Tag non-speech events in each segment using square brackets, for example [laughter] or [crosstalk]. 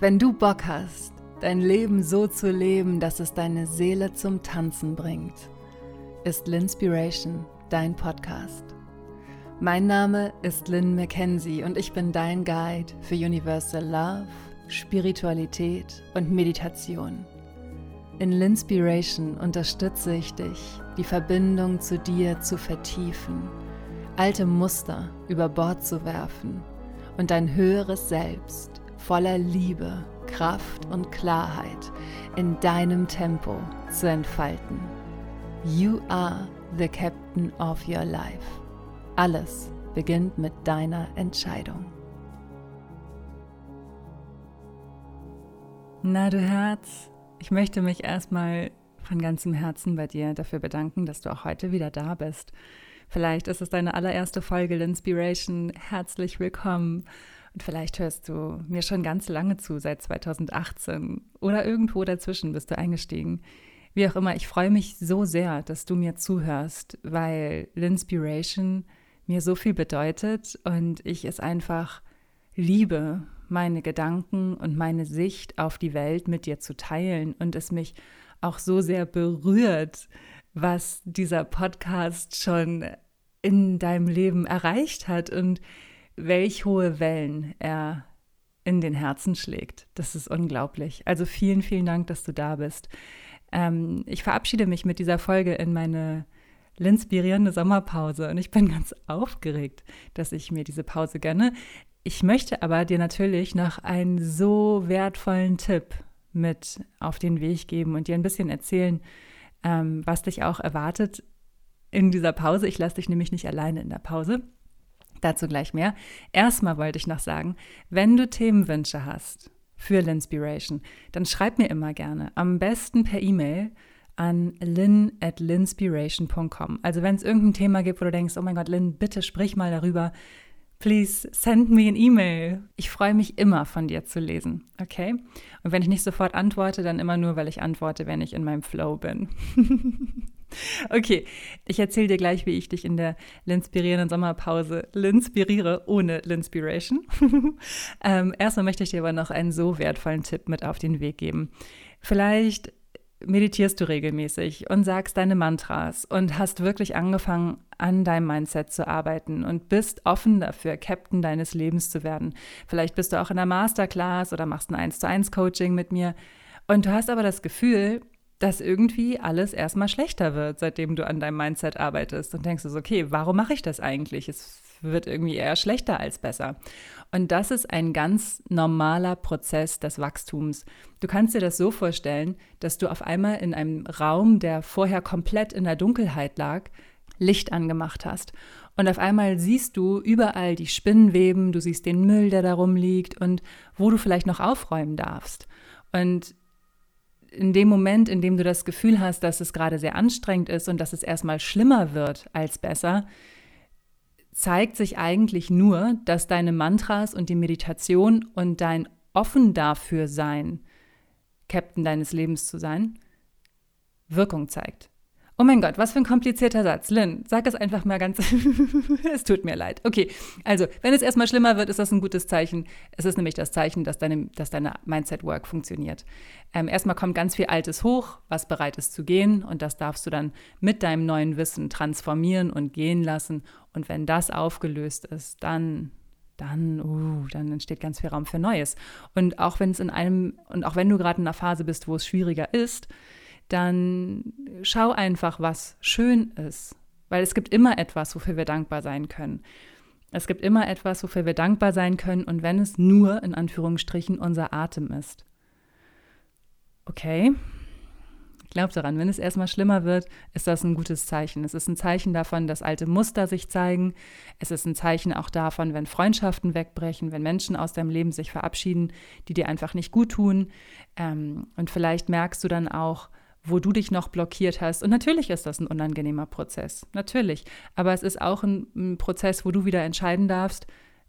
Wenn du Bock hast, dein Leben so zu leben, dass es deine Seele zum Tanzen bringt, ist Linspiration dein Podcast. Mein Name ist Lynn McKenzie und ich bin dein Guide für Universal Love, Spiritualität und Meditation. In Linspiration unterstütze ich dich, die Verbindung zu dir zu vertiefen, alte Muster über Bord zu werfen und dein höheres Selbst voller Liebe, Kraft und Klarheit in deinem Tempo zu entfalten. You are the captain of your life. Alles beginnt mit deiner Entscheidung. Na du Herz, ich möchte mich erstmal von ganzem Herzen bei dir dafür bedanken, dass du auch heute wieder da bist. Vielleicht ist es deine allererste Folge Inspiration. Herzlich willkommen. Und vielleicht hörst du mir schon ganz lange zu, seit 2018 oder irgendwo dazwischen bist du eingestiegen. Wie auch immer, ich freue mich so sehr, dass du mir zuhörst, weil Linspiration mir so viel bedeutet und ich es einfach liebe, meine Gedanken und meine Sicht auf die Welt mit dir zu teilen und es mich auch so sehr berührt, was dieser Podcast schon in deinem Leben erreicht hat und welch hohe Wellen er in den Herzen schlägt. Das ist unglaublich. Also vielen, vielen Dank, dass du da bist. Ähm, ich verabschiede mich mit dieser Folge in meine inspirierende Sommerpause und ich bin ganz aufgeregt, dass ich mir diese Pause gönne. Ich möchte aber dir natürlich noch einen so wertvollen Tipp mit auf den Weg geben und dir ein bisschen erzählen, ähm, was dich auch erwartet in dieser Pause. Ich lasse dich nämlich nicht alleine in der Pause. Dazu gleich mehr. Erstmal wollte ich noch sagen, wenn du Themenwünsche hast für Linspiration, dann schreib mir immer gerne. Am besten per E-Mail an lynn at linspiration.com. Also wenn es irgendein Thema gibt, wo du denkst, oh mein Gott, Lynn, bitte sprich mal darüber, please send me an E-Mail. Ich freue mich immer von dir zu lesen, okay? Und wenn ich nicht sofort antworte, dann immer nur, weil ich antworte, wenn ich in meinem Flow bin. [laughs] okay, ich erzähle dir gleich, wie ich dich in der linspirierenden Sommerpause linspiriere, ohne Linspiration. [laughs] ähm, erstmal möchte ich dir aber noch einen so wertvollen Tipp mit auf den Weg geben. Vielleicht meditierst du regelmäßig und sagst deine Mantras und hast wirklich angefangen, an deinem Mindset zu arbeiten und bist offen dafür, Captain deines Lebens zu werden. Vielleicht bist du auch in der Masterclass oder machst ein 1 zu 1 Coaching mit mir und du hast aber das Gefühl, dass irgendwie alles erstmal schlechter wird, seitdem du an deinem Mindset arbeitest und denkst du so, okay, warum mache ich das eigentlich? Es wird irgendwie eher schlechter als besser. Und das ist ein ganz normaler Prozess des Wachstums. Du kannst dir das so vorstellen, dass du auf einmal in einem Raum, der vorher komplett in der Dunkelheit lag, Licht angemacht hast. Und auf einmal siehst du überall die Spinnenweben, du siehst den Müll, der da rumliegt und wo du vielleicht noch aufräumen darfst. Und in dem Moment, in dem du das Gefühl hast, dass es gerade sehr anstrengend ist und dass es erstmal schlimmer wird als besser, zeigt sich eigentlich nur, dass deine Mantras und die Meditation und dein offen dafür sein, Captain deines Lebens zu sein, Wirkung zeigt. Oh mein Gott, was für ein komplizierter Satz. Lynn, sag es einfach mal ganz. [laughs] es tut mir leid. Okay, also, wenn es erstmal schlimmer wird, ist das ein gutes Zeichen. Es ist nämlich das Zeichen, dass deine, dass deine Mindset-Work funktioniert. Ähm, erstmal kommt ganz viel Altes hoch, was bereit ist zu gehen. Und das darfst du dann mit deinem neuen Wissen transformieren und gehen lassen. Und wenn das aufgelöst ist, dann dann, uh, dann entsteht ganz viel Raum für Neues. Und auch wenn es in einem, und auch wenn du gerade in einer Phase bist, wo es schwieriger ist, dann schau einfach, was schön ist. Weil es gibt immer etwas, wofür wir dankbar sein können. Es gibt immer etwas, wofür wir dankbar sein können und wenn es nur in Anführungsstrichen unser Atem ist. Okay, Glaub daran, wenn es erstmal schlimmer wird, ist das ein gutes Zeichen. Es ist ein Zeichen davon, dass alte Muster sich zeigen. Es ist ein Zeichen auch davon, wenn Freundschaften wegbrechen, wenn Menschen aus deinem Leben sich verabschieden, die dir einfach nicht gut tun. Ähm, und vielleicht merkst du dann auch, wo du dich noch blockiert hast. Und natürlich ist das ein unangenehmer Prozess, natürlich. Aber es ist auch ein, ein Prozess, wo du wieder entscheiden darfst,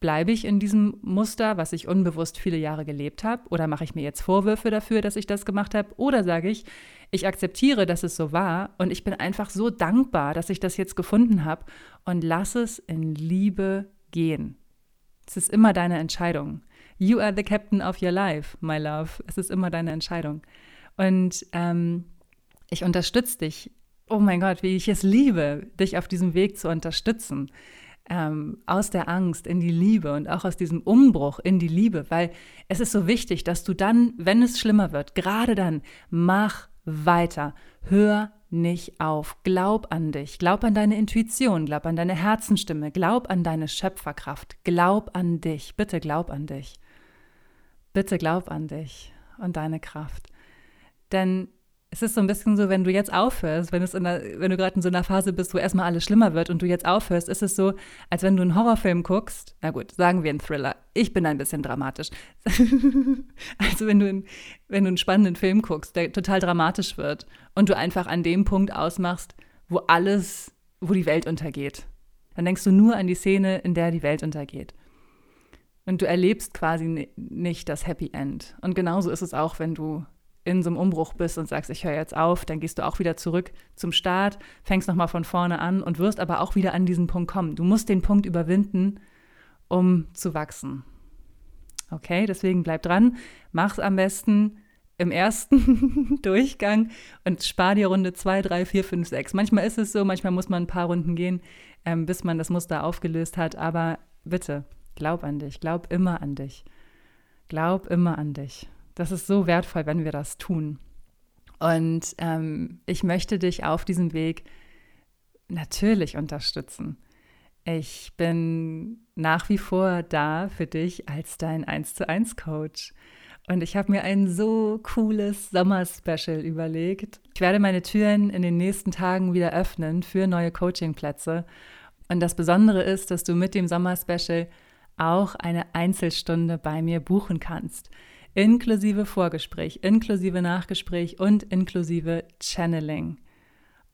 bleibe ich in diesem Muster, was ich unbewusst viele Jahre gelebt habe, oder mache ich mir jetzt Vorwürfe dafür, dass ich das gemacht habe, oder sage ich, ich akzeptiere, dass es so war und ich bin einfach so dankbar, dass ich das jetzt gefunden habe und lass es in Liebe gehen. Es ist immer deine Entscheidung. You are the captain of your life, my love. Es ist immer deine Entscheidung. Und ähm, ich unterstütze dich. Oh mein Gott, wie ich es liebe, dich auf diesem Weg zu unterstützen. Ähm, aus der Angst in die Liebe und auch aus diesem Umbruch in die Liebe, weil es ist so wichtig, dass du dann, wenn es schlimmer wird, gerade dann, mach weiter. Hör nicht auf. Glaub an dich. Glaub an deine Intuition. Glaub an deine Herzenstimme. Glaub an deine Schöpferkraft. Glaub an dich. Bitte glaub an dich. Bitte glaub an dich und deine Kraft. Denn es ist so ein bisschen so, wenn du jetzt aufhörst, wenn, es einer, wenn du gerade in so einer Phase bist, wo erstmal alles schlimmer wird und du jetzt aufhörst, ist es so, als wenn du einen Horrorfilm guckst. Na gut, sagen wir einen Thriller. Ich bin ein bisschen dramatisch. [laughs] also wenn du, wenn du einen spannenden Film guckst, der total dramatisch wird und du einfach an dem Punkt ausmachst, wo alles, wo die Welt untergeht. Dann denkst du nur an die Szene, in der die Welt untergeht. Und du erlebst quasi nicht das Happy End. Und genauso ist es auch, wenn du in so einem Umbruch bist und sagst, ich höre jetzt auf, dann gehst du auch wieder zurück zum Start, fängst nochmal von vorne an und wirst aber auch wieder an diesen Punkt kommen. Du musst den Punkt überwinden, um zu wachsen. Okay, deswegen bleib dran, mach's am besten im ersten [laughs] Durchgang und spar dir Runde 2, 3, 4, 5, 6. Manchmal ist es so, manchmal muss man ein paar Runden gehen, ähm, bis man das Muster aufgelöst hat, aber bitte, glaub an dich, glaub immer an dich. Glaub immer an dich. Das ist so wertvoll, wenn wir das tun. Und ähm, ich möchte dich auf diesem Weg natürlich unterstützen. Ich bin nach wie vor da für dich als dein 1 zu 1 Coach. Und ich habe mir ein so cooles Sommer-Special überlegt. Ich werde meine Türen in den nächsten Tagen wieder öffnen für neue Coachingplätze. Und das Besondere ist, dass du mit dem Sommer-Special auch eine Einzelstunde bei mir buchen kannst inklusive Vorgespräch, inklusive Nachgespräch und inklusive Channeling.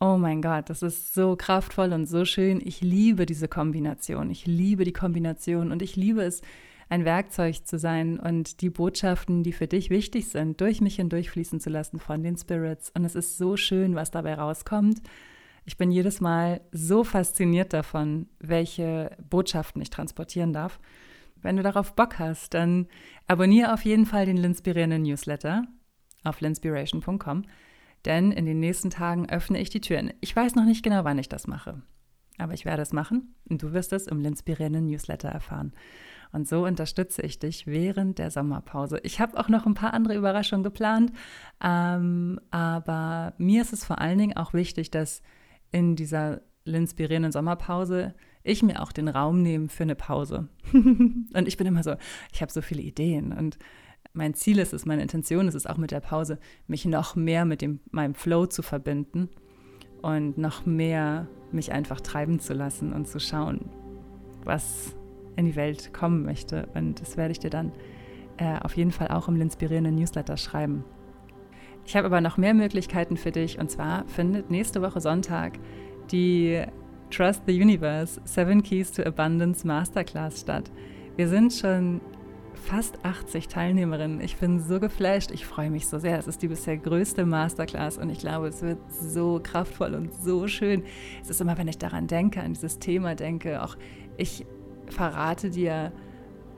Oh mein Gott, das ist so kraftvoll und so schön. Ich liebe diese Kombination. Ich liebe die Kombination und ich liebe es, ein Werkzeug zu sein und die Botschaften, die für dich wichtig sind, durch mich hindurchfließen zu lassen von den Spirits. Und es ist so schön, was dabei rauskommt. Ich bin jedes Mal so fasziniert davon, welche Botschaften ich transportieren darf. Wenn du darauf Bock hast, dann abonniere auf jeden Fall den Linspirierenden Newsletter auf linspiration.com, denn in den nächsten Tagen öffne ich die Türen. Ich weiß noch nicht genau, wann ich das mache, aber ich werde es machen und du wirst es im Linspirierenden Newsletter erfahren. Und so unterstütze ich dich während der Sommerpause. Ich habe auch noch ein paar andere Überraschungen geplant, ähm, aber mir ist es vor allen Dingen auch wichtig, dass in dieser inspirierenden Sommerpause ich mir auch den Raum nehme für eine Pause. [laughs] und ich bin immer so, ich habe so viele Ideen und mein Ziel ist es, meine Intention ist es auch mit der Pause, mich noch mehr mit dem, meinem Flow zu verbinden und noch mehr mich einfach treiben zu lassen und zu schauen, was in die Welt kommen möchte. Und das werde ich dir dann äh, auf jeden Fall auch im inspirierenden Newsletter schreiben. Ich habe aber noch mehr Möglichkeiten für dich und zwar findet nächste Woche Sonntag die Trust the Universe Seven Keys to Abundance Masterclass statt. Wir sind schon fast 80 Teilnehmerinnen. Ich bin so geflasht. Ich freue mich so sehr. Es ist die bisher größte Masterclass und ich glaube, es wird so kraftvoll und so schön. Es ist immer, wenn ich daran denke, an dieses Thema denke, auch ich verrate dir,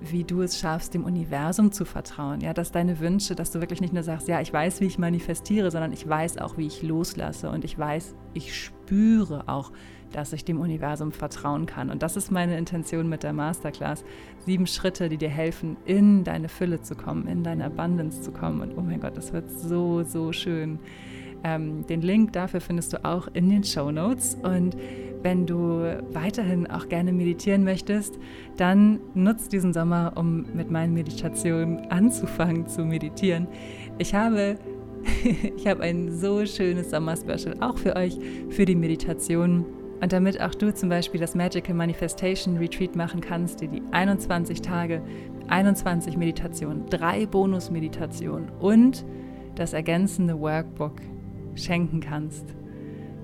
wie du es schaffst, dem Universum zu vertrauen. Ja, dass deine Wünsche, dass du wirklich nicht nur sagst, ja, ich weiß, wie ich manifestiere, sondern ich weiß auch, wie ich loslasse und ich weiß, ich spüre auch, dass ich dem Universum vertrauen kann. Und das ist meine Intention mit der Masterclass. Sieben Schritte, die dir helfen, in deine Fülle zu kommen, in deine Abundance zu kommen. Und oh mein Gott, das wird so, so schön. Ähm, den Link dafür findest du auch in den Show Notes. Und wenn du weiterhin auch gerne meditieren möchtest, dann nutzt diesen Sommer, um mit meinen Meditationen anzufangen zu meditieren. Ich habe, [laughs] ich habe ein so schönes Sommer-Special auch für euch, für die Meditation. Und damit auch du zum Beispiel das Magical Manifestation Retreat machen kannst, dir die 21 Tage, 21 Meditationen, drei Bonus-Meditationen und das ergänzende Workbook schenken kannst,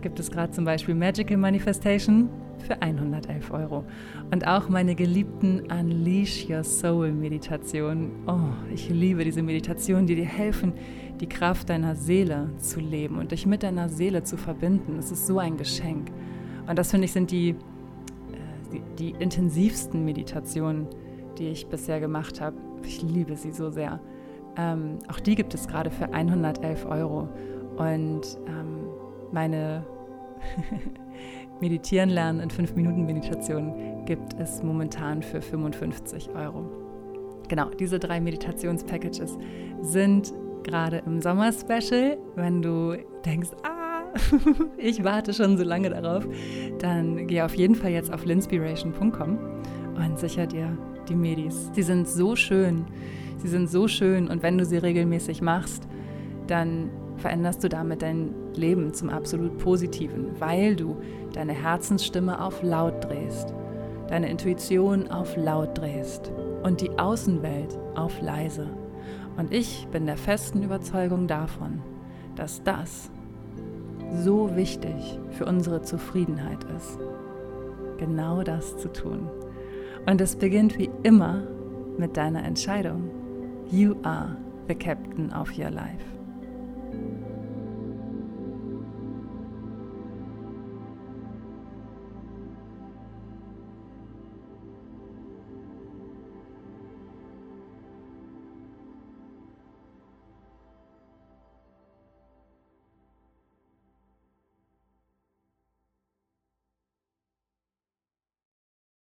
gibt es gerade zum Beispiel Magical Manifestation für 111 Euro. Und auch meine geliebten Unleash Your Soul Meditationen. Oh, ich liebe diese Meditationen, die dir helfen, die Kraft deiner Seele zu leben und dich mit deiner Seele zu verbinden. Es ist so ein Geschenk. Und das finde ich sind die, äh, die, die intensivsten Meditationen, die ich bisher gemacht habe. ich liebe sie so sehr. Ähm, auch die gibt es gerade für 111 Euro. Und ähm, meine [laughs] Meditieren lernen in 5 Minuten Meditation gibt es momentan für 55 Euro. Genau, diese drei Meditationspackages sind gerade im Sommer-Special. Wenn du denkst, ah, [laughs] ich warte schon so lange darauf, dann geh auf jeden Fall jetzt auf linspiration.com und sicher dir die Medis. Sie sind so schön. Sie sind so schön und wenn du sie regelmäßig machst, dann veränderst du damit dein Leben zum absolut Positiven, weil du deine Herzensstimme auf laut drehst, deine Intuition auf laut drehst und die Außenwelt auf leise. Und ich bin der festen Überzeugung davon, dass das so wichtig für unsere Zufriedenheit ist, genau das zu tun. Und es beginnt wie immer mit deiner Entscheidung. You are the captain of your life.